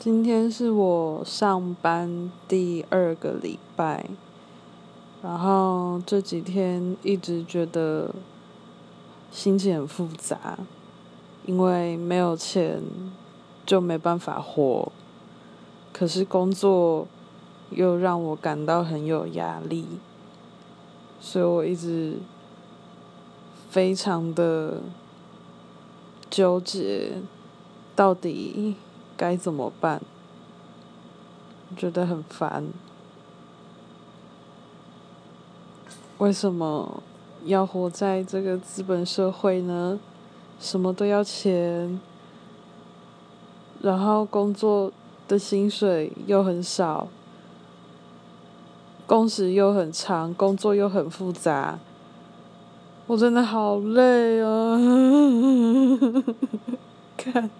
今天是我上班第二个礼拜，然后这几天一直觉得心情很复杂，因为没有钱就没办法活，可是工作又让我感到很有压力，所以我一直非常的纠结，到底。该怎么办？觉得很烦。为什么要活在这个资本社会呢？什么都要钱，然后工作的薪水又很少，工时又很长，工作又很复杂，我真的好累啊！看。